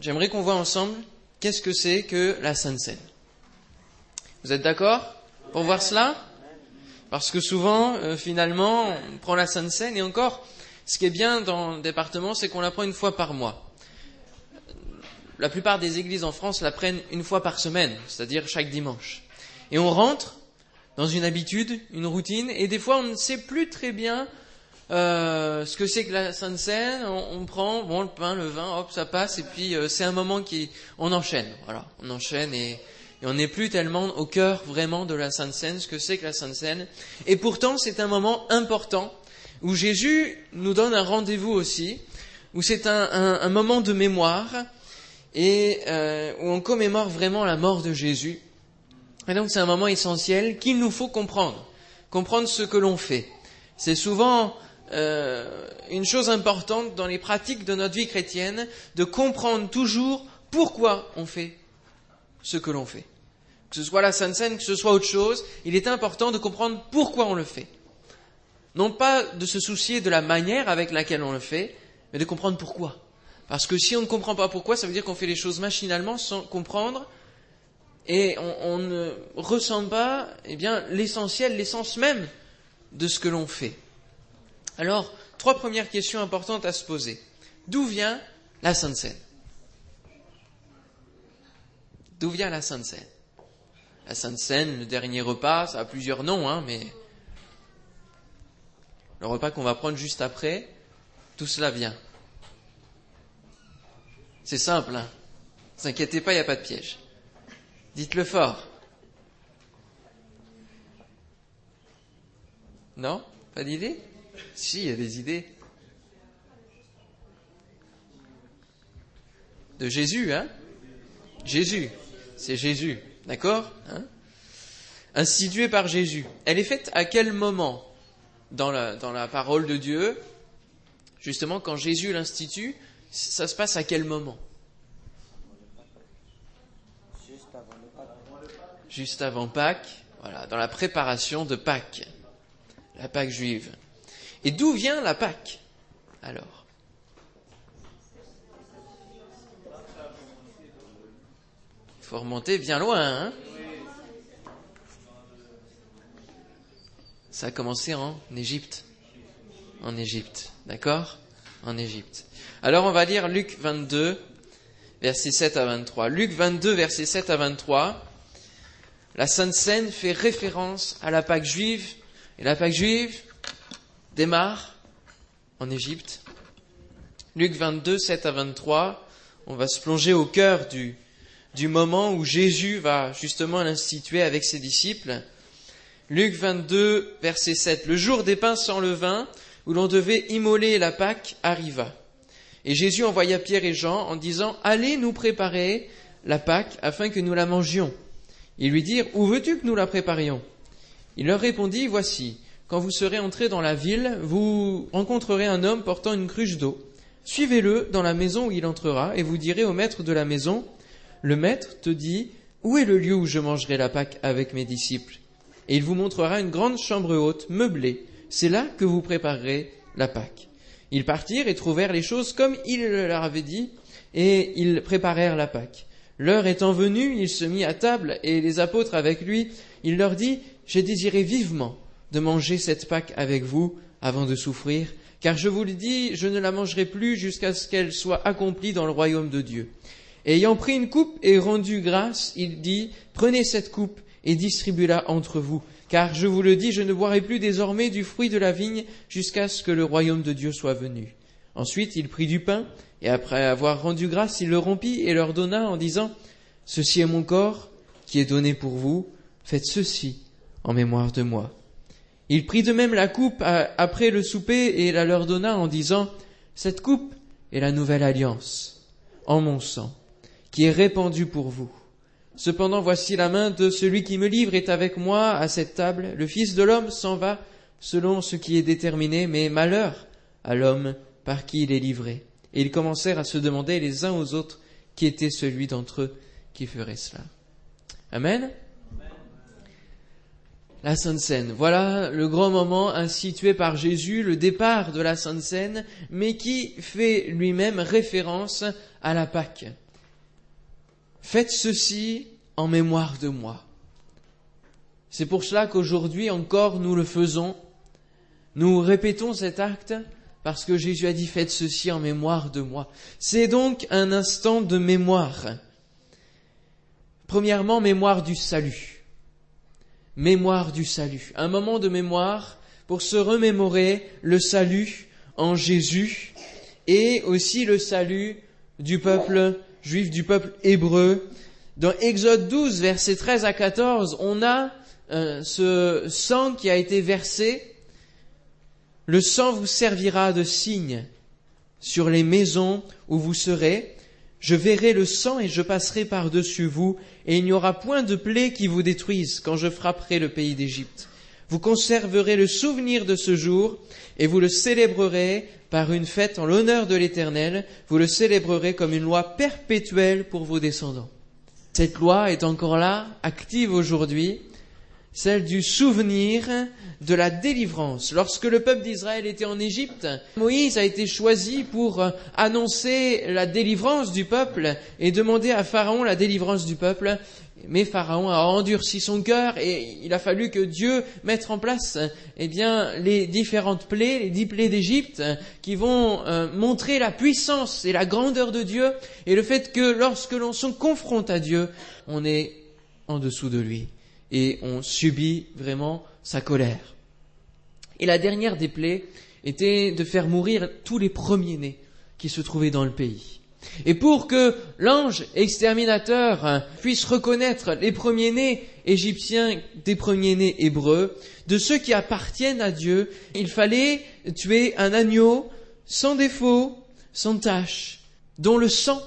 j'aimerais qu'on voit ensemble qu'est-ce que c'est que la Sainte Seine. Vous êtes d'accord pour voir cela? Parce que souvent, euh, finalement, on prend la Sainte Seine et encore, ce qui est bien dans le département, c'est qu'on la prend une fois par mois. La plupart des églises en France la prennent une fois par semaine, c'est-à-dire chaque dimanche. Et on rentre dans une habitude, une routine, et des fois on ne sait plus très bien euh, ce que c'est que la Sainte Seine. On, prend bon le pain, le vin, hop, ça passe, et puis euh, c'est un moment qui, on enchaîne, voilà, on enchaîne et, et on n'est plus tellement au cœur vraiment de la Sainte Seine, ce que c'est que la Sainte Seine. Et pourtant c'est un moment important où Jésus nous donne un rendez-vous aussi, où c'est un, un, un, moment de mémoire et euh, où on commémore vraiment la mort de Jésus. Et donc c'est un moment essentiel qu'il nous faut comprendre, comprendre ce que l'on fait. C'est souvent euh, une chose importante dans les pratiques de notre vie chrétienne de comprendre toujours pourquoi on fait ce que l'on fait. Que ce soit la Sainte Seine, que ce soit autre chose, il est important de comprendre pourquoi on le fait. Non pas de se soucier de la manière avec laquelle on le fait, mais de comprendre pourquoi. Parce que si on ne comprend pas pourquoi, ça veut dire qu'on fait les choses machinalement sans comprendre et on, ne ressent pas eh bien, l'essentiel, l'essence même de ce que l'on fait. Alors, trois premières questions importantes à se poser. D'où vient la Sainte Seine D'où vient la Sainte Seine La Sainte Seine, le dernier repas, ça a plusieurs noms, hein, mais le repas qu'on va prendre juste après, tout cela vient. C'est simple, hein. Ne vous inquiétez pas, il n'y a pas de piège. Dites-le fort. Non? Pas d'idée? Si, il y a des idées. De Jésus, hein Jésus. C'est Jésus. D'accord hein Instituée par Jésus. Elle est faite à quel moment dans la, dans la parole de Dieu? Justement, quand Jésus l'institue, ça se passe à quel moment? Juste avant Pâques, voilà, dans la préparation de Pâques, la Pâques juive. Et d'où vient la Pâques alors? Il faut remonter bien loin. Hein? Ça a commencé en Égypte. En Égypte, d'accord? En Égypte. Alors on va lire Luc 22, versets 7 à 23. Luc 22, versets 7 à 23. La Sainte Seine fait référence à la Pâque juive, et la Pâque juive démarre en Égypte. Luc 22, 7 à 23, on va se plonger au cœur du, du moment où Jésus va justement l'instituer avec ses disciples. Luc 22, verset 7. Le jour des pains sans levain, où l'on devait immoler la Pâque, arriva. Et Jésus envoya Pierre et Jean en disant, Allez nous préparer la Pâque afin que nous la mangions. Ils lui dirent, Où veux-tu que nous la préparions? Il leur répondit, Voici, quand vous serez entrés dans la ville, vous rencontrerez un homme portant une cruche d'eau. Suivez-le dans la maison où il entrera, et vous direz au maître de la maison, Le maître te dit, Où est le lieu où je mangerai la Pâque avec mes disciples? Et il vous montrera une grande chambre haute, meublée. C'est là que vous préparerez la Pâque. Ils partirent et trouvèrent les choses comme il leur avait dit, et ils préparèrent la Pâque. L'heure étant venue, il se mit à table, et les apôtres avec lui, il leur dit, J'ai désiré vivement de manger cette Pâque avec vous avant de souffrir, car je vous le dis, je ne la mangerai plus jusqu'à ce qu'elle soit accomplie dans le royaume de Dieu. ayant pris une coupe et rendu grâce, il dit, Prenez cette coupe et distribuez-la entre vous, car je vous le dis, je ne boirai plus désormais du fruit de la vigne jusqu'à ce que le royaume de Dieu soit venu. Ensuite, il prit du pain, et après avoir rendu grâce, il le rompit et leur donna en disant, Ceci est mon corps qui est donné pour vous, faites ceci en mémoire de moi. Il prit de même la coupe après le souper et la leur donna en disant, Cette coupe est la nouvelle alliance en mon sang, qui est répandue pour vous. Cependant voici la main de celui qui me livre est avec moi à cette table. Le Fils de l'homme s'en va selon ce qui est déterminé, mais malheur à l'homme par qui il est livré. Et ils commencèrent à se demander les uns aux autres qui était celui d'entre eux qui ferait cela. Amen. La Sainte Seine. Voilà le grand moment institué par Jésus, le départ de la Sainte Seine, mais qui fait lui-même référence à la Pâque. Faites ceci en mémoire de moi. C'est pour cela qu'aujourd'hui encore nous le faisons. Nous répétons cet acte parce que Jésus a dit faites ceci en mémoire de moi. C'est donc un instant de mémoire. Premièrement, mémoire du salut. Mémoire du salut. Un moment de mémoire pour se remémorer le salut en Jésus et aussi le salut du peuple juif, du peuple hébreu. Dans Exode 12, versets 13 à 14, on a euh, ce sang qui a été versé. Le sang vous servira de signe sur les maisons où vous serez. Je verrai le sang et je passerai par-dessus vous, et il n'y aura point de plaie qui vous détruise quand je frapperai le pays d'Égypte. Vous conserverez le souvenir de ce jour, et vous le célébrerez par une fête en l'honneur de l'Éternel, vous le célébrerez comme une loi perpétuelle pour vos descendants. Cette loi est encore là, active aujourd'hui, celle du souvenir de la délivrance. Lorsque le peuple d'Israël était en Égypte, Moïse a été choisi pour annoncer la délivrance du peuple et demander à Pharaon la délivrance du peuple. Mais Pharaon a endurci son cœur et il a fallu que Dieu mette en place, eh bien, les différentes plaies, les dix plaies d'Égypte, qui vont euh, montrer la puissance et la grandeur de Dieu et le fait que lorsque l'on se confronte à Dieu, on est en dessous de lui et on subit vraiment sa colère. Et la dernière des plaies était de faire mourir tous les premiers-nés qui se trouvaient dans le pays. Et pour que l'ange exterminateur puisse reconnaître les premiers-nés égyptiens des premiers-nés hébreux, de ceux qui appartiennent à Dieu, il fallait tuer un agneau sans défaut, sans tache, dont le sang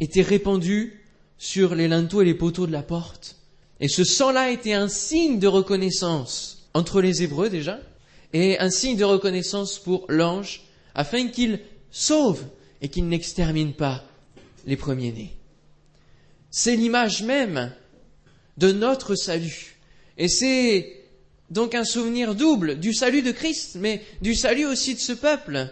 était répandu sur les linteaux et les poteaux de la porte. Et ce sang-là était un signe de reconnaissance entre les Hébreux déjà, et un signe de reconnaissance pour l'ange, afin qu'il sauve et qu'il n'extermine pas les premiers-nés. C'est l'image même de notre salut. Et c'est donc un souvenir double du salut de Christ, mais du salut aussi de ce peuple.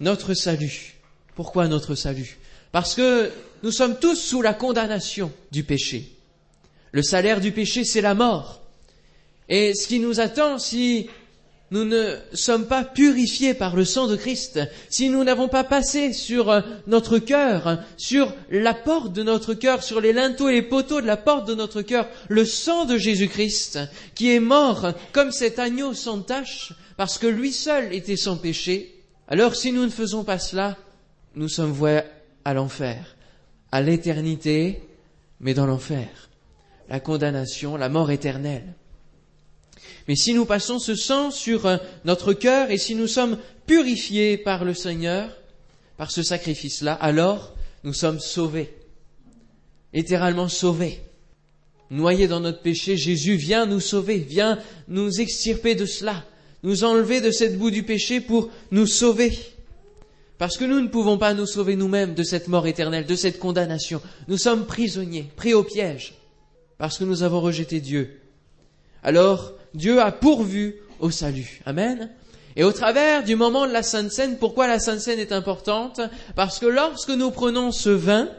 Notre salut. Pourquoi notre salut? Parce que nous sommes tous sous la condamnation du péché. Le salaire du péché, c'est la mort. Et ce qui nous attend si nous ne sommes pas purifiés par le sang de Christ, si nous n'avons pas passé sur euh, notre cœur, sur la porte de notre cœur, sur les linteaux et les poteaux de la porte de notre cœur, le sang de Jésus-Christ, qui est mort comme cet agneau sans tache, parce que lui seul était sans péché, alors si nous ne faisons pas cela, nous sommes voués à l'enfer, à l'éternité, mais dans l'enfer la condamnation, la mort éternelle. Mais si nous passons ce sang sur euh, notre cœur et si nous sommes purifiés par le Seigneur, par ce sacrifice-là, alors nous sommes sauvés, littéralement sauvés. Noyés dans notre péché, Jésus vient nous sauver, vient nous extirper de cela, nous enlever de cette boue du péché pour nous sauver. Parce que nous ne pouvons pas nous sauver nous-mêmes de cette mort éternelle, de cette condamnation. Nous sommes prisonniers, pris au piège parce que nous avons rejeté Dieu. Alors, Dieu a pourvu au salut. Amen. Et au travers du moment de la Sainte Seine, pourquoi la Sainte Seine est importante? Parce que lorsque nous prenons ce vin,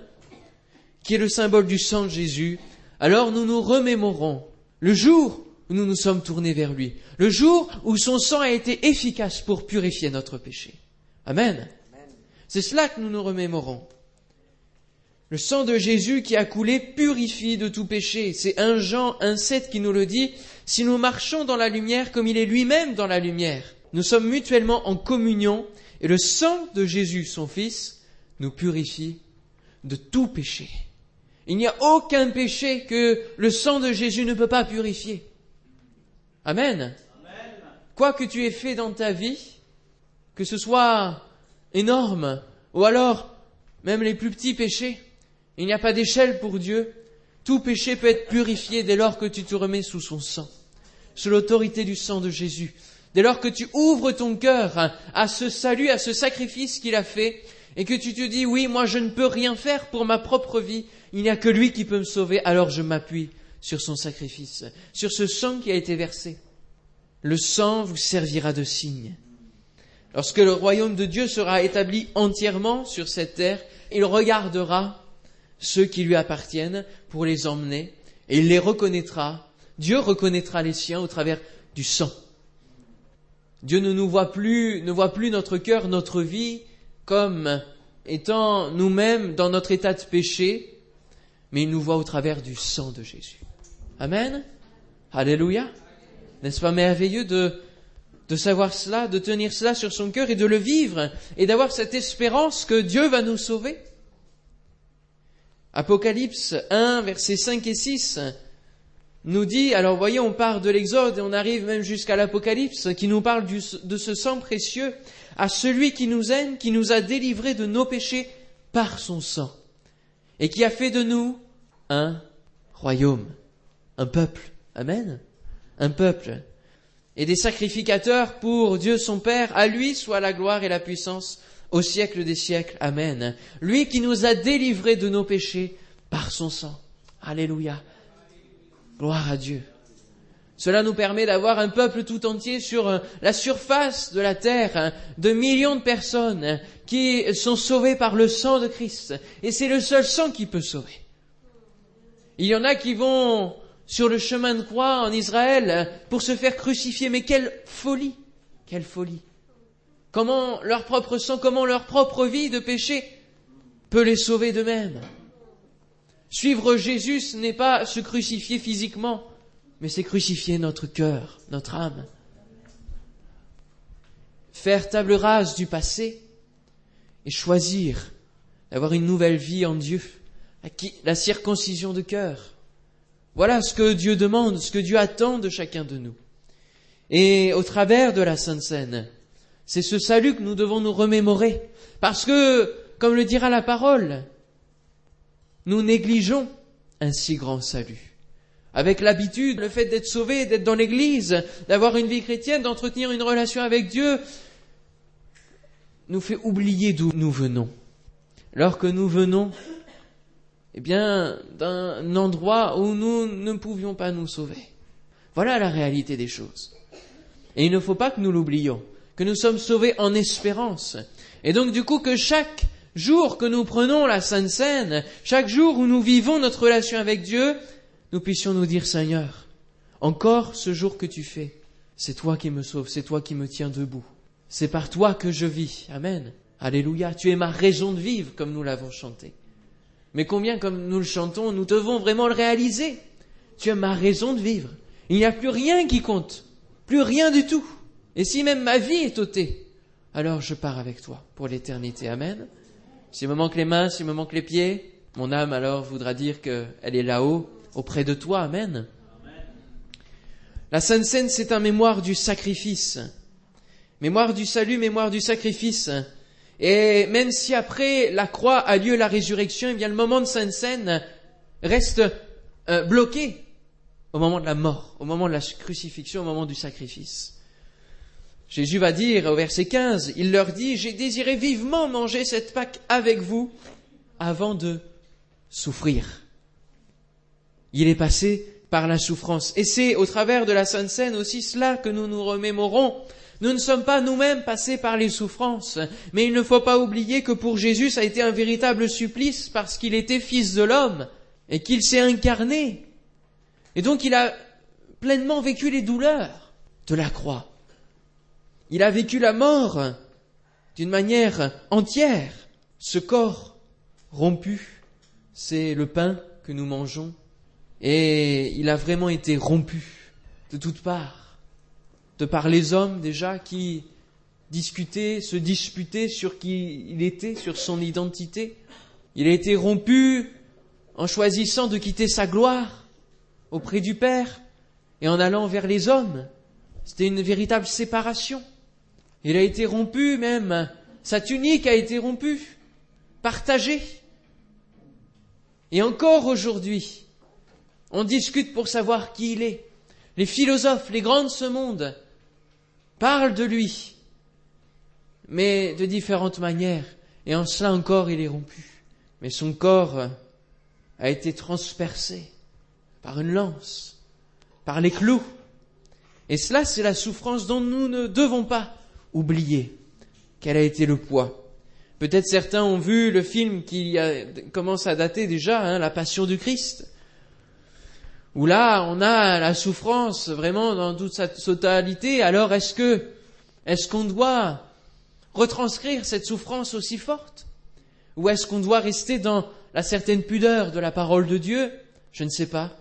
qui est le symbole du sang de Jésus, alors nous nous remémorons le jour où nous nous sommes tournés vers lui, le jour où son sang a été efficace pour purifier notre péché. Amen. C'est cela que nous nous remémorons. Le sang de Jésus qui a coulé purifie de tout péché. C'est un Jean 1,7 qui nous le dit. Si nous marchons dans la lumière comme il est lui-même dans la lumière, nous sommes mutuellement en communion et le sang de Jésus, son Fils, nous purifie de tout péché. Il n'y a aucun péché que le sang de Jésus ne peut pas purifier. Amen. Quoi que tu aies fait dans ta vie, que ce soit énorme ou alors même les plus petits péchés, il n'y a pas d'échelle pour Dieu. Tout péché peut être purifié dès lors que tu te remets sous son sang, sous l'autorité du sang de Jésus. Dès lors que tu ouvres ton cœur à ce salut, à ce sacrifice qu'il a fait, et que tu te dis, oui, moi je ne peux rien faire pour ma propre vie, il n'y a que lui qui peut me sauver, alors je m'appuie sur son sacrifice, sur ce sang qui a été versé. Le sang vous servira de signe. Lorsque le royaume de Dieu sera établi entièrement sur cette terre, il regardera ceux qui lui appartiennent pour les emmener, et il les reconnaîtra. Dieu reconnaîtra les siens au travers du sang. Dieu ne nous voit plus, ne voit plus notre cœur, notre vie comme étant nous-mêmes dans notre état de péché, mais il nous voit au travers du sang de Jésus. Amen. Alléluia. N'est-ce pas merveilleux de, de savoir cela, de tenir cela sur son cœur et de le vivre et d'avoir cette espérance que Dieu va nous sauver? Apocalypse 1, versets 5 et 6 nous dit, alors voyez, on part de l'Exode et on arrive même jusqu'à l'Apocalypse qui nous parle de ce sang précieux à celui qui nous aime, qui nous a délivrés de nos péchés par son sang et qui a fait de nous un royaume, un peuple. Amen. Un peuple. Et des sacrificateurs pour Dieu son Père, à lui soit la gloire et la puissance au siècle des siècles. Amen. Lui qui nous a délivrés de nos péchés par son sang. Alléluia. Gloire à Dieu. Cela nous permet d'avoir un peuple tout entier sur euh, la surface de la terre, hein, de millions de personnes hein, qui sont sauvées par le sang de Christ. Et c'est le seul sang qui peut sauver. Il y en a qui vont sur le chemin de croix en Israël hein, pour se faire crucifier. Mais quelle folie Quelle folie Comment leur propre sang, comment leur propre vie de péché peut les sauver d'eux-mêmes? Suivre Jésus, n'est pas se crucifier physiquement, mais c'est crucifier notre cœur, notre âme. Faire table rase du passé et choisir d'avoir une nouvelle vie en Dieu, la circoncision de cœur. Voilà ce que Dieu demande, ce que Dieu attend de chacun de nous. Et au travers de la Sainte Seine, c'est ce salut que nous devons nous remémorer. Parce que, comme le dira la parole, nous négligeons un si grand salut. Avec l'habitude, le fait d'être sauvé, d'être dans l'église, d'avoir une vie chrétienne, d'entretenir une relation avec Dieu, nous fait oublier d'où nous venons. Alors que nous venons, eh bien, d'un endroit où nous ne pouvions pas nous sauver. Voilà la réalité des choses. Et il ne faut pas que nous l'oublions, que nous sommes sauvés en espérance. Et donc, du coup, que chaque jour que nous prenons la Sainte Seine, chaque jour où nous vivons notre relation avec Dieu, nous puissions nous dire Seigneur, encore ce jour que tu fais, c'est toi qui me sauves, c'est toi qui me tiens debout. C'est par toi que je vis. Amen. Alléluia. Tu es ma raison de vivre, comme nous l'avons chanté. Mais combien, comme nous le chantons, nous devons vraiment le réaliser. Tu es ma raison de vivre. Il n'y a plus rien qui compte. Plus rien du tout. Et si même ma vie est ôtée, alors je pars avec toi pour l'éternité. Amen. S'il me manque les mains, s'il me manque les pieds, mon âme alors voudra dire qu'elle est là-haut, auprès de toi. Amen. La Sainte Seine, c'est un mémoire du sacrifice. Mémoire du salut, mémoire du sacrifice. Et même si après la croix a lieu la résurrection, eh bien le moment de Sainte Seine reste euh, bloqué au moment de la mort, au moment de la crucifixion, au moment du sacrifice. Jésus va dire au verset 15, il leur dit, j'ai désiré vivement manger cette Pâque avec vous avant de souffrir. Il est passé par la souffrance. Et c'est au travers de la Sainte Seine aussi cela que nous nous remémorons. Nous ne sommes pas nous-mêmes passés par les souffrances, mais il ne faut pas oublier que pour Jésus ça a été un véritable supplice parce qu'il était fils de l'homme et qu'il s'est incarné. Et donc il a pleinement vécu les douleurs de la croix. Il a vécu la mort d'une manière entière. Ce corps rompu, c'est le pain que nous mangeons. Et il a vraiment été rompu de toutes parts. De par les hommes déjà qui discutaient, se disputaient sur qui il était, sur son identité. Il a été rompu en choisissant de quitter sa gloire auprès du Père et en allant vers les hommes. C'était une véritable séparation. Il a été rompu même. Sa tunique a été rompue, partagée. Et encore aujourd'hui, on discute pour savoir qui il est. Les philosophes, les grands de ce monde, parlent de lui, mais de différentes manières. Et en cela encore, il est rompu. Mais son corps a été transpercé par une lance, par les clous. Et cela, c'est la souffrance dont nous ne devons pas oublier quel a été le poids? Peut-être certains ont vu le film qui commence à dater déjà, hein, La Passion du Christ, où là on a la souffrance vraiment dans toute sa totalité. Alors est-ce que est-ce qu'on doit retranscrire cette souffrance aussi forte? Ou est-ce qu'on doit rester dans la certaine pudeur de la parole de Dieu? Je ne sais pas.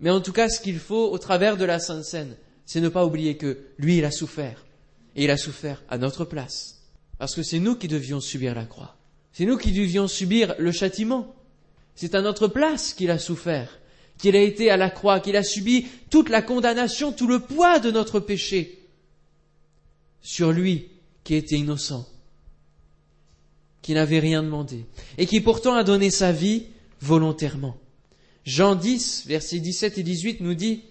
Mais en tout cas, ce qu'il faut au travers de la Sainte Seine, c'est ne pas oublier que lui, il a souffert. Et il a souffert à notre place. Parce que c'est nous qui devions subir la croix. C'est nous qui devions subir le châtiment. C'est à notre place qu'il a souffert, qu'il a été à la croix, qu'il a subi toute la condamnation, tout le poids de notre péché sur lui qui était innocent, qui n'avait rien demandé, et qui pourtant a donné sa vie volontairement. Jean 10, versets 17 et 18 nous dit,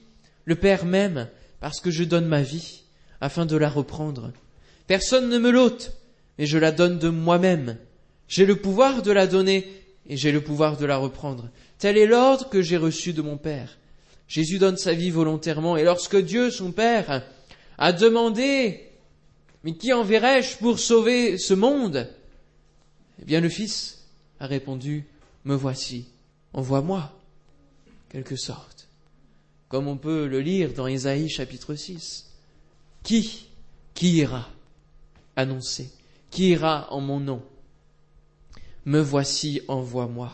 Le Père m'aime parce que je donne ma vie afin de la reprendre. Personne ne me l'ôte, mais je la donne de moi-même. J'ai le pouvoir de la donner et j'ai le pouvoir de la reprendre. Tel est l'ordre que j'ai reçu de mon Père. Jésus donne sa vie volontairement et lorsque Dieu, son Père, a demandé mais qui enverrai-je pour sauver ce monde? Eh bien le Fils a répondu, Me voici, envoie-moi, quelque sorte. Comme on peut le lire dans Ésaïe chapitre 6. Qui, qui ira annoncer? Qui ira en mon nom? Me voici, envoie-moi.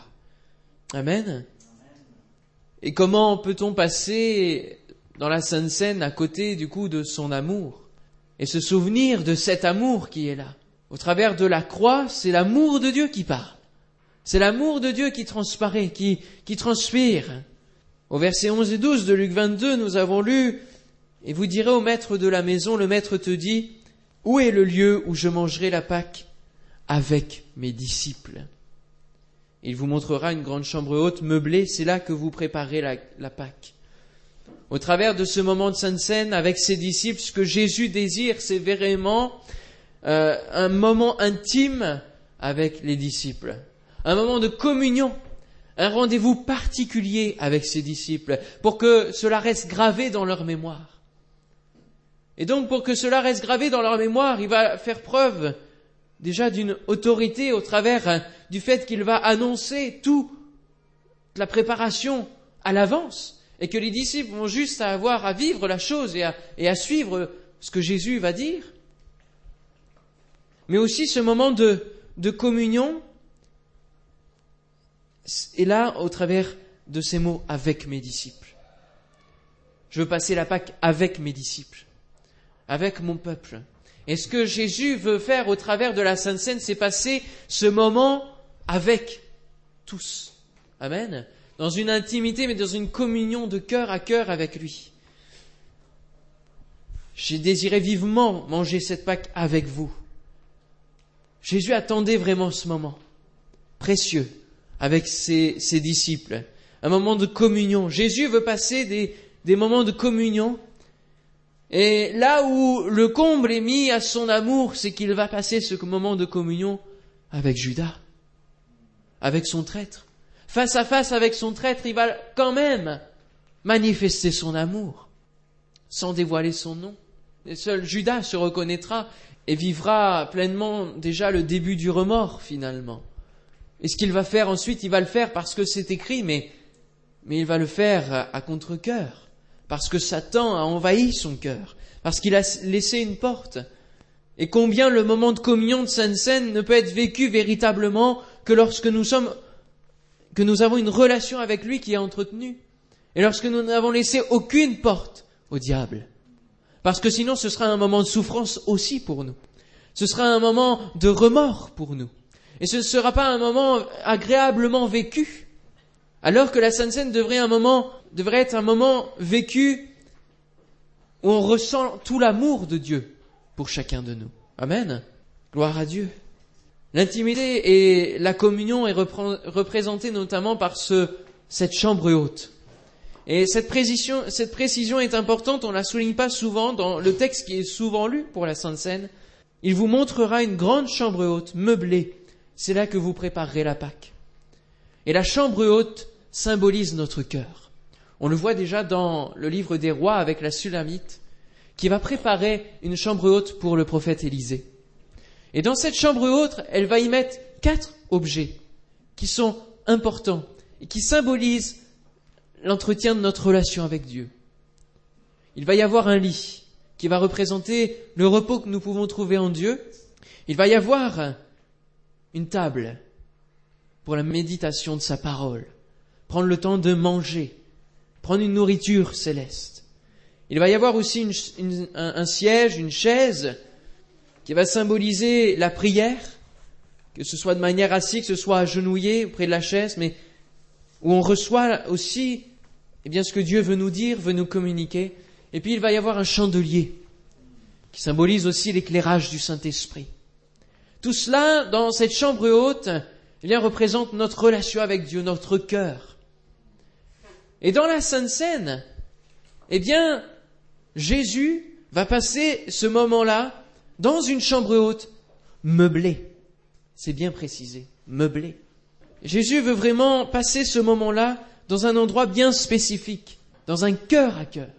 Amen. Et comment peut-on passer dans la Sainte Seine à côté du coup de son amour et se souvenir de cet amour qui est là? Au travers de la croix, c'est l'amour de Dieu qui parle. C'est l'amour de Dieu qui transparaît, qui, qui transpire. Au verset 11 et 12 de Luc 22, nous avons lu, et vous direz au maître de la maison, le maître te dit, où est le lieu où je mangerai la Pâque avec mes disciples? Il vous montrera une grande chambre haute meublée, c'est là que vous préparez la, Pâque au travers de ce moment de Sainte Seine avec ses disciples, ce que Jésus désire, c'est vraiment euh, un moment intime avec les disciples, un moment de communion, un rendez-vous particulier avec ses disciples, pour que cela reste gravé dans leur mémoire. Et donc pour que cela reste gravé dans leur mémoire, il va faire preuve déjà d'une autorité au travers du fait qu'il va annoncer toute la préparation à l'avance et que les disciples vont juste avoir à vivre la chose et à, suivre ce que Jésus va dire. Mais aussi ce moment de communion est là au travers de ces mots avec mes disciples. Je veux passer la Pâque avec mes disciples, avec mon peuple. Et ce que Jésus veut faire au travers de la Sainte Seine, c'est passer ce moment avec tous. Amen dans une intimité, mais dans une communion de cœur à cœur avec lui. J'ai désiré vivement manger cette Pâque avec vous. Jésus attendait vraiment ce moment précieux avec ses, disciples, un moment de communion. Jésus veut passer des, des moments de communion. Et là où le comble est mis à son amour, c'est qu'il va passer ce moment de communion avec Judas, avec son traître face à face avec son traître, il va quand même manifester son amour, sans dévoiler son nom. Et seul Judas se reconnaîtra et vivra pleinement déjà le début du remords finalement. Et ce qu'il va faire ensuite, il va le faire parce que c'est écrit, mais, mais il va le faire à contre-cœur, parce que Satan a envahi son cœur, parce qu'il a laissé une porte. Et combien le moment de communion de Sainte Seine ne peut être vécu véritablement que lorsque nous sommes que nous avons une relation avec lui qui est entretenue. Et lorsque nous n'avons laissé aucune porte au diable. Parce que sinon ce sera un moment de souffrance aussi pour nous. Ce sera un moment de remords pour nous. Et ce ne sera pas un moment agréablement vécu. Alors que la Sainte Seine devrait, devrait être un moment vécu où on ressent tout l'amour de Dieu pour chacun de nous. Amen. Gloire à Dieu. L'intimité et la communion est représentée notamment par ce, cette chambre haute. Et cette précision, cette précision est importante, on la souligne pas souvent dans le texte qui est souvent lu pour la Sainte Seine. Il vous montrera une grande chambre haute, meublée. C'est là que vous préparerez la Pâque. Et la chambre haute symbolise notre cœur. On le voit déjà dans le livre des rois avec la Sulamite, qui va préparer une chambre haute pour le prophète Élisée. Et dans cette chambre haute, elle va y mettre quatre objets qui sont importants et qui symbolisent l'entretien de notre relation avec Dieu. Il va y avoir un lit qui va représenter le repos que nous pouvons trouver en Dieu. Il va y avoir une table pour la méditation de sa parole, prendre le temps de manger, prendre une nourriture céleste. Il va y avoir aussi un, siège, une chaise qui va symboliser la prière, que ce soit de manière assise, que ce soit agenouillé auprès de la chaise, mais où on reçoit aussi eh bien, ce que Dieu veut nous dire, veut nous communiquer. Et puis il va y avoir un chandelier qui symbolise aussi l'éclairage du Saint-Esprit. Tout cela, dans cette chambre haute, eh bien, représente notre relation avec Dieu, notre cœur. Et dans la Sainte Seine, eh bien, Jésus va passer ce moment-là dans une chambre haute meublée. C'est bien précisé, meublée. Jésus veut vraiment passer ce moment-là dans un endroit bien spécifique, dans un cœur à cœur.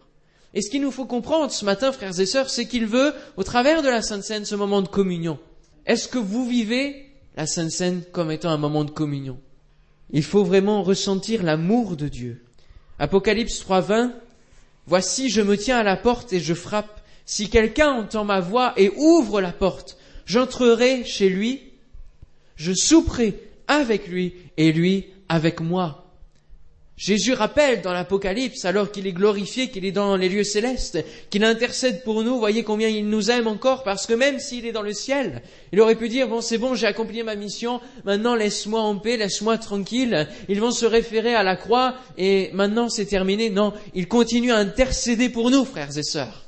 Et ce qu'il nous faut comprendre ce matin, frères et sœurs, c'est qu'il veut, au travers de la Sainte Seine, ce moment de communion. Est-ce que vous vivez la Sainte Seine comme étant un moment de communion? Il faut vraiment ressentir l'amour de Dieu. Apocalypse 3.20 Voici, je me tiens à la porte et je frappe. Si quelqu'un entend ma voix et ouvre la porte, j'entrerai chez lui, je souperai avec lui et lui avec moi. Jésus rappelle dans l'Apocalypse, alors qu'il est glorifié, qu'il est dans les lieux célestes, qu'il intercède pour nous, voyez combien il nous aime encore, parce que même s'il est dans le ciel, il aurait pu dire, bon c'est bon, j'ai accompli ma mission, maintenant laisse-moi en paix, laisse-moi tranquille, ils vont se référer à la croix, et maintenant c'est terminé. Non, il continue à intercéder pour nous, frères et sœurs.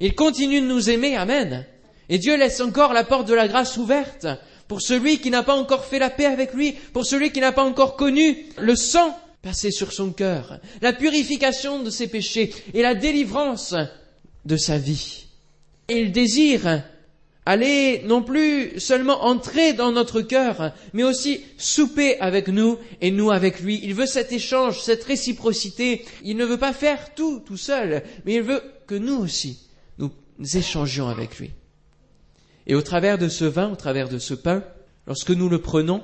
Il continue de nous aimer, Amen. Et Dieu laisse encore la porte de la grâce ouverte pour celui qui n'a pas encore fait la paix avec lui, pour celui qui n'a pas encore connu le sang passer sur son cœur, la purification de ses péchés et la délivrance de sa vie. Il désire aller non plus seulement entrer dans notre cœur, mais aussi souper avec nous et nous avec lui. Il veut cet échange, cette réciprocité. Il ne veut pas faire tout tout seul, mais il veut que nous aussi, nous échangions avec lui. Et au travers de ce vin, au travers de ce pain, lorsque nous le prenons,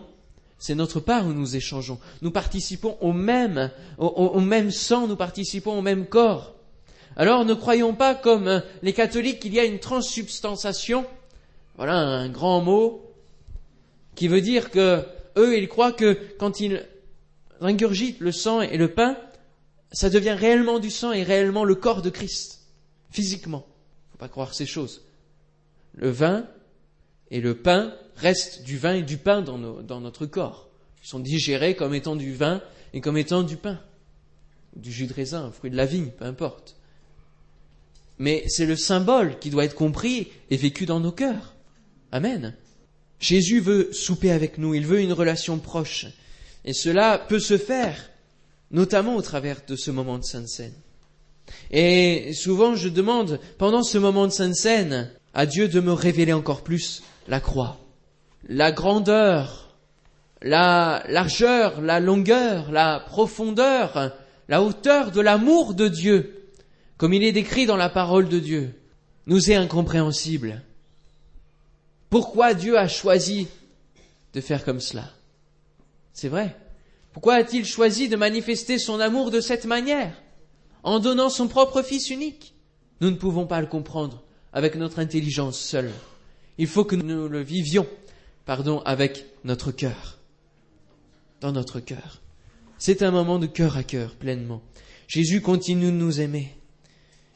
c'est notre part où nous échangeons. Nous participons au même, au, même sang, nous participons au même corps. Alors ne croyons pas comme les catholiques qu'il y a une transsubstantiation. Voilà un grand mot qui veut dire que eux, ils croient que quand ils ingurgitent le sang et le pain, ça devient réellement du sang et réellement le corps de Christ, physiquement. Faut pas croire ces choses. Le vin et le pain restent du vin et du pain dans, notre corps. Ils sont digérés comme étant du vin et comme étant du pain, du jus de raisin, un fruit de la vigne, peu importe. Mais c'est le symbole qui doit être compris et vécu dans nos cœurs. Amen. Jésus veut souper avec nous, il veut une relation proche. Et cela peut se faire, notamment au travers de ce moment de Sainte Seine. Et souvent je demande, pendant ce moment de Sainte Seine, à Dieu de me révéler encore plus la croix, la grandeur, la largeur, la longueur, la profondeur, la hauteur de l'amour de Dieu, comme il est décrit dans la parole de Dieu, nous est incompréhensible. Pourquoi Dieu a choisi de faire comme cela? C'est vrai. Pourquoi a-t-il choisi de manifester son amour de cette manière, en donnant son propre Fils unique? Nous ne pouvons pas le comprendre avec notre intelligence seule. Il faut que nous le vivions, pardon, avec notre cœur. Dans notre cœur. C'est un moment de cœur à cœur, pleinement. Jésus continue de nous aimer.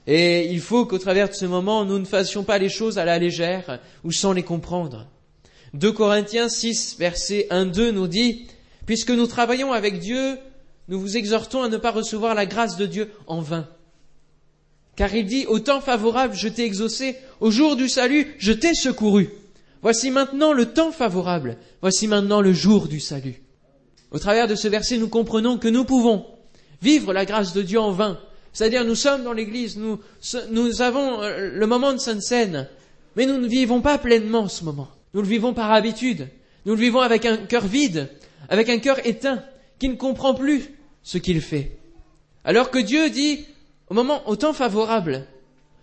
Et il faut qu'au travers de ce moment, nous ne fassions pas les choses à la légère ou sans les comprendre. 2 Corinthiens 6, verset 1-2 nous dit, Puisque nous travaillons avec Dieu, nous vous exhortons à ne pas recevoir la grâce de Dieu en vain. Car il dit, au temps favorable, je t'ai exaucé, au jour du salut, je t'ai secouru. Voici maintenant le temps favorable, voici maintenant le jour du salut. Au travers de ce verset, nous comprenons que nous pouvons vivre la grâce de Dieu en vain. C'est-à-dire, nous sommes dans l'église, nous, avons euh, le moment de Sainte Seine, mais nous ne vivons pas pleinement ce moment. Nous le vivons par habitude. Nous le vivons avec un cœur vide, avec un cœur éteint, qui ne comprend plus ce qu'il fait. Alors que Dieu dit, au moment, au temps favorable,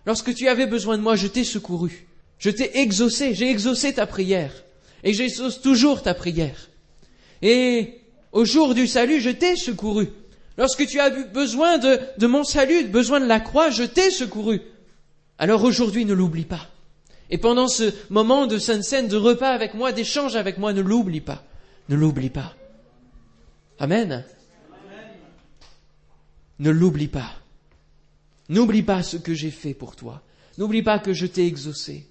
lorsque tu avais besoin de moi, je t'ai secouru. Je t'ai exaucé, j'ai exaucé ta prière. Et j'exauce toujours ta prière. Et au jour du salut, je t'ai secouru. Lorsque tu as besoin de, de mon salut, besoin de la croix, je t'ai secouru. Alors aujourd'hui, ne l'oublie pas. Et pendant ce moment de sainte scène, de repas avec moi, d'échange avec moi, ne l'oublie pas. Ne l'oublie pas. Amen. Ne l'oublie pas. N'oublie pas ce que j'ai fait pour toi. N'oublie pas que je t'ai exaucé.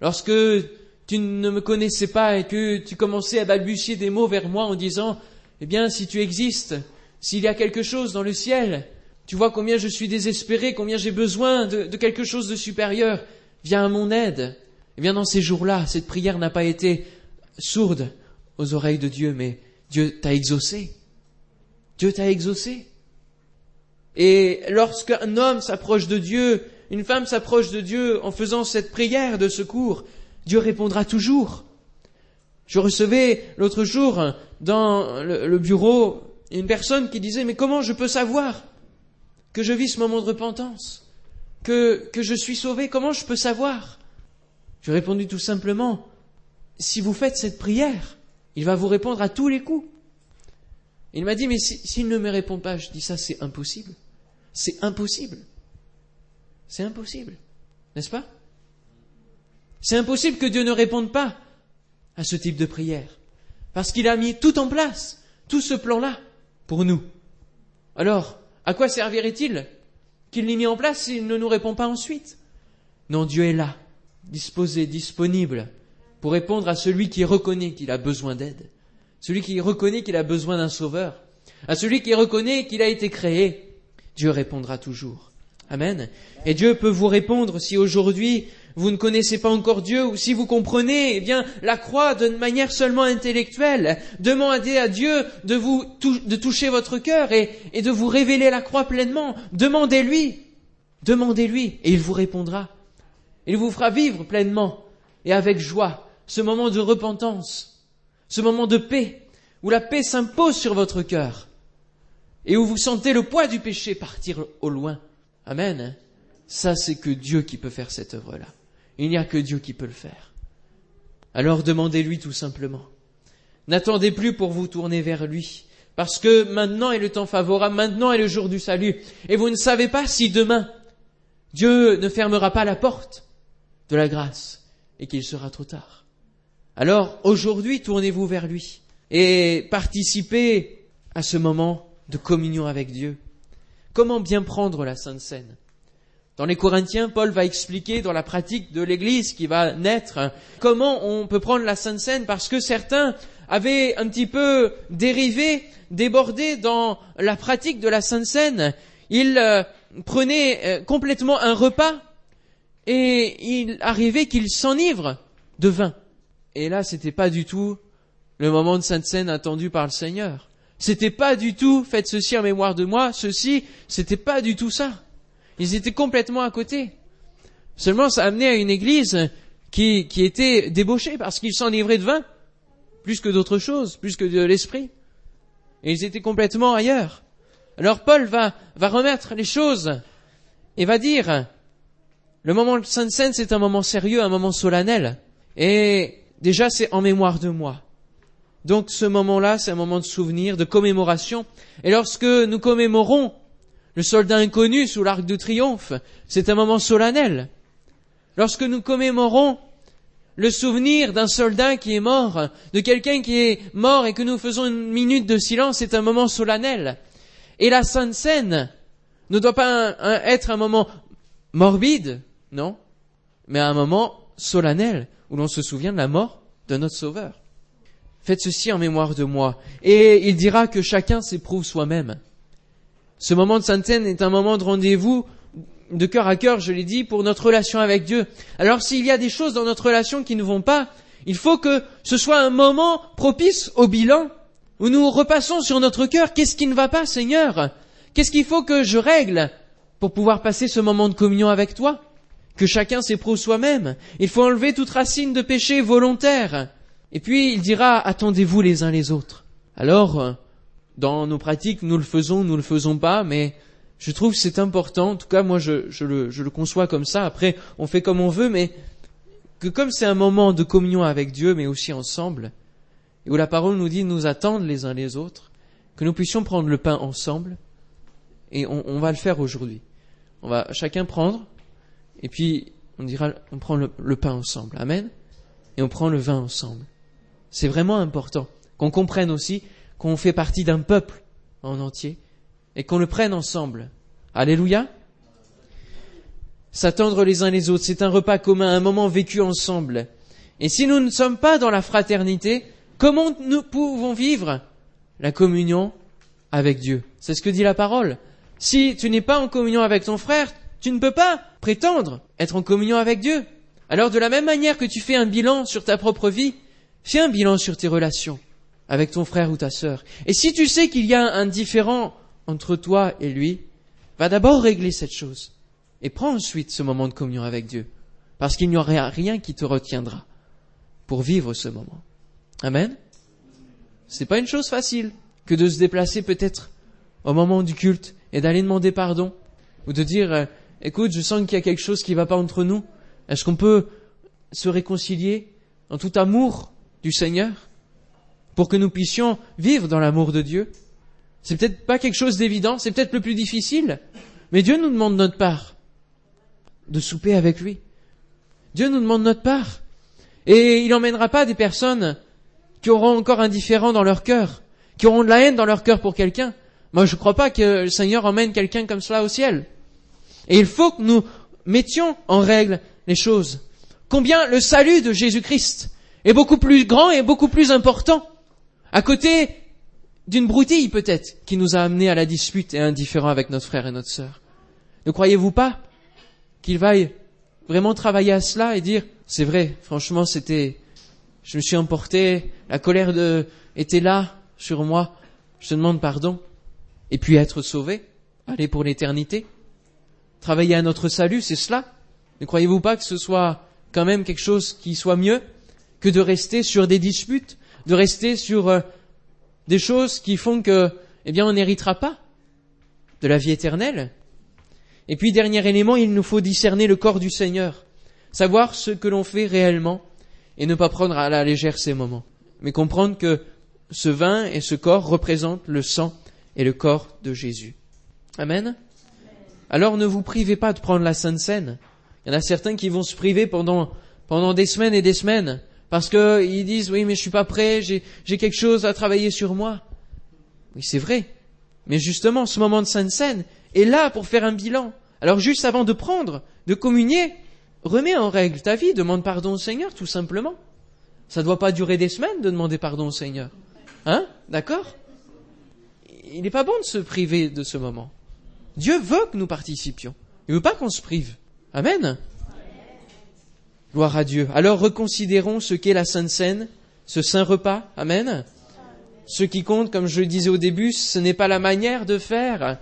Lorsque tu ne me connaissais pas et que tu commençais à balbutier des mots vers moi en disant, eh bien, si tu existes, s'il y a quelque chose dans le ciel, tu vois combien je suis désespéré, combien j'ai besoin de, quelque chose de supérieur, viens à mon aide. Eh bien, dans ces jours-là, cette prière n'a pas été sourde aux oreilles de Dieu, mais Dieu t'a exaucé. Dieu t'a exaucé. Et lorsqu'un homme s'approche de Dieu, une femme s'approche de Dieu en faisant cette prière de secours, Dieu répondra toujours. Je recevais l'autre jour dans le bureau une personne qui disait Mais comment je peux savoir que je vis ce moment de repentance? Que, que je suis sauvé Comment je peux savoir? Je répondu tout simplement Si vous faites cette prière, il va vous répondre à tous les coups. Il m'a dit Mais s'il ne me répond pas, je dis ça, c'est impossible. C'est impossible. C'est impossible. N'est-ce pas? C'est impossible que Dieu ne réponde pas à ce type de prière. Parce qu'il a mis tout en place, tout ce plan-là, pour nous. Alors, à quoi servirait-il qu'il l'ait mis en place s'il ne nous répond pas ensuite? Non, Dieu est là, disposé, disponible, pour répondre à celui qui reconnaît qu'il a besoin d'aide, celui qui reconnaît qu'il a besoin d'un sauveur, à celui qui reconnaît qu'il a été créé, Dieu répondra toujours. Amen. Et Dieu peut vous répondre si aujourd'hui vous ne connaissez pas encore Dieu ou si vous comprenez, eh bien, la croix d'une manière seulement intellectuelle. Demandez à Dieu de vous, de toucher votre cœur et, et de vous révéler la croix pleinement. Demandez-lui. Demandez-lui et il vous répondra. Il vous fera vivre pleinement et avec joie ce moment de repentance, ce moment de paix où la paix s'impose sur votre cœur et où vous sentez le poids du péché partir au loin. Amen. Ça, c'est que Dieu qui peut faire cette œuvre-là. Il n'y a que Dieu qui peut le faire. Alors demandez-lui tout simplement. N'attendez plus pour vous tourner vers lui, parce que maintenant est le temps favorable, maintenant est le jour du salut, et vous ne savez pas si demain Dieu ne fermera pas la porte de la grâce et qu'il sera trop tard. Alors aujourd'hui, tournez-vous vers lui et participez à ce moment de communion avec Dieu. Comment bien prendre la Sainte Seine Dans les Corinthiens, Paul va expliquer dans la pratique de l'Église qui va naître comment on peut prendre la Sainte Seine parce que certains avaient un petit peu dérivé, débordé dans la pratique de la Sainte Seine. Ils euh, prenaient euh, complètement un repas et il arrivait qu'ils s'enivrent de vin. Et là, c'était pas du tout le moment de Sainte Seine attendu par le Seigneur. C'était pas du tout faites ceci en mémoire de moi, ceci, c'était pas du tout ça. Ils étaient complètement à côté. Seulement, ça amenait à une église qui, qui était débauchée parce qu'ils s'enivraient de vin, plus que d'autres choses, plus que de l'esprit. Et ils étaient complètement ailleurs. Alors Paul va, va remettre les choses et va dire, le moment de Sainte Seine, c'est un moment sérieux, un moment solennel. Et déjà, c'est en mémoire de moi. Donc ce moment-là, c'est un moment de souvenir, de commémoration. Et lorsque nous commémorons le soldat inconnu sous l'arc de triomphe, c'est un moment solennel. Lorsque nous commémorons le souvenir d'un soldat qui est mort, de quelqu'un qui est mort et que nous faisons une minute de silence, c'est un moment solennel. Et la Sainte Seine ne doit pas être un moment morbide, non, mais un moment solennel où l'on se souvient de la mort de notre Sauveur. Faites ceci en mémoire de moi. Et il dira que chacun s'éprouve soi-même. Ce moment de Sainte-Seine est un moment de rendez-vous de cœur à cœur, je l'ai dit, pour notre relation avec Dieu. Alors s'il y a des choses dans notre relation qui ne vont pas, il faut que ce soit un moment propice au bilan, où nous repassons sur notre cœur, qu'est-ce qui ne va pas, Seigneur? Qu'est-ce qu'il faut que je règle pour pouvoir passer ce moment de communion avec toi? Que chacun s'éprouve soi-même. Il faut enlever toute racine de péché volontaire. Et puis il dira, attendez-vous les uns les autres. Alors, euh, dans nos pratiques, nous le faisons, nous le faisons pas, mais je trouve que c'est important, en tout cas moi je, je, le, je, le, conçois comme ça, après on fait comme on veut, mais que comme c'est un moment de communion avec Dieu, mais aussi ensemble, et où la parole nous dit de nous attendre les uns les autres, que nous puissions prendre le pain ensemble, et on, va le faire aujourd'hui. On va chacun prendre, et puis on dira, on prend le, le pain ensemble. Amen. Et on prend le vin ensemble. C'est vraiment important qu'on comprenne aussi qu'on fait partie d'un peuple en entier et qu'on le prenne ensemble. Alléluia. S'attendre les uns les autres, c'est un repas commun, un moment vécu ensemble. Et si nous ne sommes pas dans la fraternité, comment nous pouvons vivre la communion avec Dieu? C'est ce que dit la parole. Si tu n'es pas en communion avec ton frère, tu ne peux pas prétendre être en communion avec Dieu. Alors de la même manière que tu fais un bilan sur ta propre vie, fais un bilan sur tes relations avec ton frère ou ta sœur. Et si tu sais qu'il y a un différent entre toi et lui, va d'abord régler cette chose. Et prends ensuite ce moment de communion avec Dieu. Parce qu'il n'y aura rien qui te retiendra pour vivre ce moment. Amen. C'est pas une chose facile que de se déplacer peut-être au moment du culte et d'aller demander pardon ou de dire euh, écoute, je sens qu'il y a quelque chose qui va pas entre nous. Est-ce qu'on peut se réconcilier en tout amour du Seigneur pour que nous puissions vivre dans l'amour de Dieu C'est peut-être pas quelque chose d'évident, c'est peut-être le plus difficile, mais Dieu nous demande notre part de souper avec lui. Dieu nous demande notre part. Et il n'emmènera pas des personnes qui auront encore un différent dans leur cœur, qui auront de la haine dans leur cœur pour quelqu'un. Moi, je ne crois pas que le Seigneur emmène quelqu'un comme cela au ciel. Et il faut que nous mettions en règle les choses. Combien le salut de Jésus-Christ est beaucoup plus grand et beaucoup plus important, à côté d'une broutille peut-être, qui nous a amenés à la dispute et indifférent avec notre frère et notre sœur. Ne croyez-vous pas qu'il vaille vraiment travailler à cela et dire, c'est vrai, franchement, c'était, je me suis emporté, la colère était là, sur moi, je te demande pardon, et puis être sauvé, aller pour l'éternité. Travailler à notre salut, c'est cela. Ne croyez-vous pas que ce soit quand même quelque chose qui soit mieux que de rester sur des disputes, de rester sur euh, des choses qui font que, eh bien, on n'héritera pas de la vie éternelle. Et puis, dernier élément, il nous faut discerner le corps du Seigneur, savoir ce que l'on fait réellement et ne pas prendre à la légère ces moments, mais comprendre que ce vin et ce corps représentent le sang et le corps de Jésus. Amen. Alors ne vous privez pas de prendre la Sainte Seine. Il y en a certains qui vont se priver pendant, pendant des semaines et des semaines parce qu'ils disent oui mais je suis pas prêt, j'ai, j'ai quelque chose à travailler sur moi. Oui c'est vrai. Mais justement ce moment de Sainte Seine est là pour faire un bilan. Alors juste avant de prendre, de communier, remets en règle ta vie, demande pardon au Seigneur tout simplement. Ça ne doit pas durer des semaines de demander pardon au Seigneur. Hein? D'accord? Il n'est pas bon de se priver de ce moment. Dieu veut que nous participions. Il ne veut pas qu'on se prive. Amen. Gloire à Dieu. Alors reconsidérons ce qu'est la Sainte Seine, ce saint repas. Amen. Ce qui compte, comme je le disais au début, ce n'est pas la manière de faire,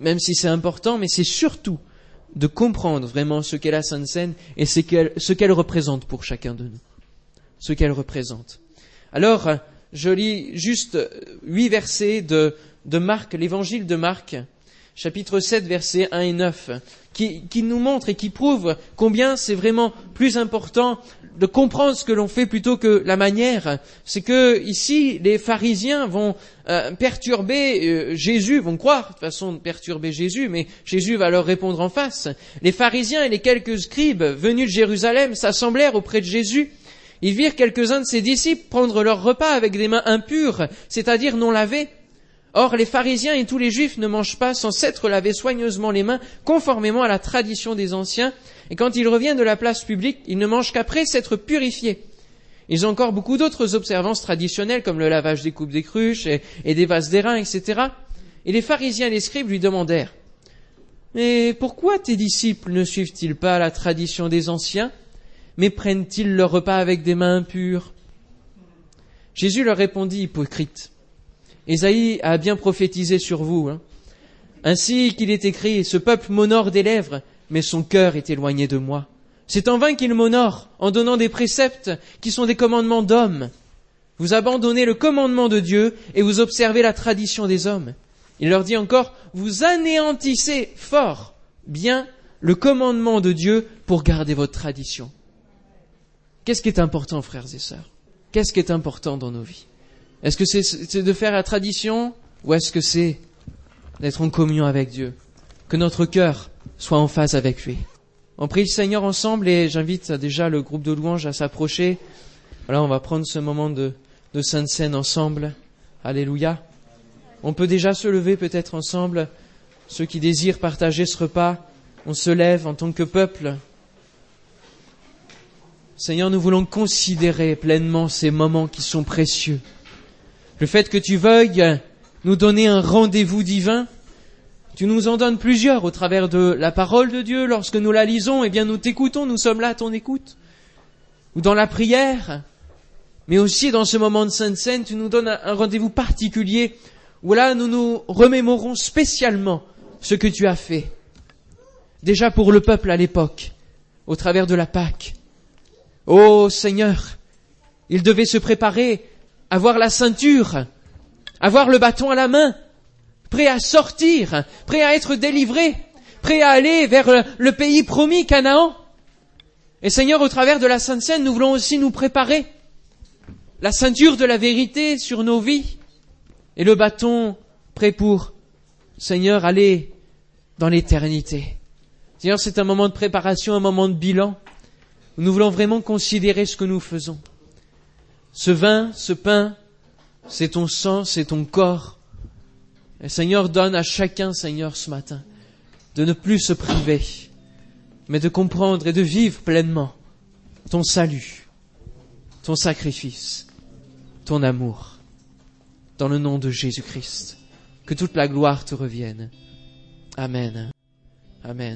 même si c'est important, mais c'est surtout de comprendre vraiment ce qu'est la Sainte Seine et ce qu'elle représente pour chacun de nous. Ce qu'elle représente. Alors, je lis juste huit versets de, de Marc, l'évangile de Marc, chapitre 7, versets 1 et 9, qui, nous montre et qui prouve combien c'est vraiment plus important de comprendre ce que l'on fait plutôt que la manière. C'est que ici, les pharisiens vont euh, perturber euh, Jésus, vont croire de façon de perturber Jésus, mais Jésus va leur répondre en face. Les pharisiens et les quelques scribes venus de Jérusalem s'assemblèrent auprès de Jésus. Ils virent quelques-uns de ses disciples prendre leur repas avec des mains impures, c'est-à-dire non lavées. Or, les pharisiens et tous les juifs ne mangent pas sans s'être lavés soigneusement les mains, conformément à la tradition des anciens, et quand ils reviennent de la place publique, ils ne mangent qu'après s'être purifiés. Ils ont encore beaucoup d'autres observances traditionnelles, comme le lavage des coupes des cruches et, des vases d'airain, etc. Et les pharisiens et les scribes lui demandèrent, Mais pourquoi tes disciples ne suivent-ils pas la tradition des anciens, mais prennent-ils leur repas avec des mains impures? Jésus leur répondit, hypocrite. Ésaïe a bien prophétisé sur vous. Hein. Ainsi qu'il est écrit, ce peuple m'honore des lèvres, mais son cœur est éloigné de moi. C'est en vain qu'il m'honore en donnant des préceptes qui sont des commandements d'hommes. Vous abandonnez le commandement de Dieu et vous observez la tradition des hommes. Il leur dit encore, vous anéantissez fort bien le commandement de Dieu pour garder votre tradition. Qu'est-ce qui est important, frères et sœurs? Qu'est-ce qui est important dans nos vies? Est-ce que c'est de faire la tradition ou est-ce que c'est d'être en communion avec Dieu? Que notre cœur soit en phase avec lui. On prie le Seigneur ensemble et j'invite déjà le groupe de louanges à s'approcher. Voilà, on va prendre ce moment de, de Sainte Seine ensemble. Alléluia. On peut déjà se lever peut-être ensemble. Ceux qui désirent partager ce repas, on se lève en tant que peuple. Seigneur, nous voulons considérer pleinement ces moments qui sont précieux. Le fait que tu veuilles nous donner un rendez-vous divin, tu nous en donnes plusieurs au travers de la parole de Dieu. Lorsque nous la lisons, eh bien, nous t'écoutons, nous sommes là à ton écoute. Ou dans la prière. Mais aussi dans ce moment de Sainte Seine, tu nous donnes un rendez-vous particulier où là, nous nous remémorons spécialement ce que tu as fait. Déjà pour le peuple à l'époque, au travers de la Pâque. Oh Seigneur, il devait se préparer, avoir la ceinture, avoir le bâton à la main, prêt à sortir, prêt à être délivré, prêt à aller vers le pays promis, Canaan. Et Seigneur, au travers de la Sainte Seine, nous voulons aussi nous préparer la ceinture de la vérité sur nos vies et le bâton prêt pour, Seigneur, aller dans l'éternité. Seigneur, c'est un moment de préparation, un moment de bilan. Nous voulons vraiment considérer ce que nous faisons. Ce vin, ce pain, c'est ton sang, c'est ton corps. Et Seigneur, donne à chacun, Seigneur, ce matin, de ne plus se priver, mais de comprendre et de vivre pleinement ton salut, ton sacrifice, ton amour. Dans le nom de Jésus-Christ, que toute la gloire te revienne. Amen. Amen.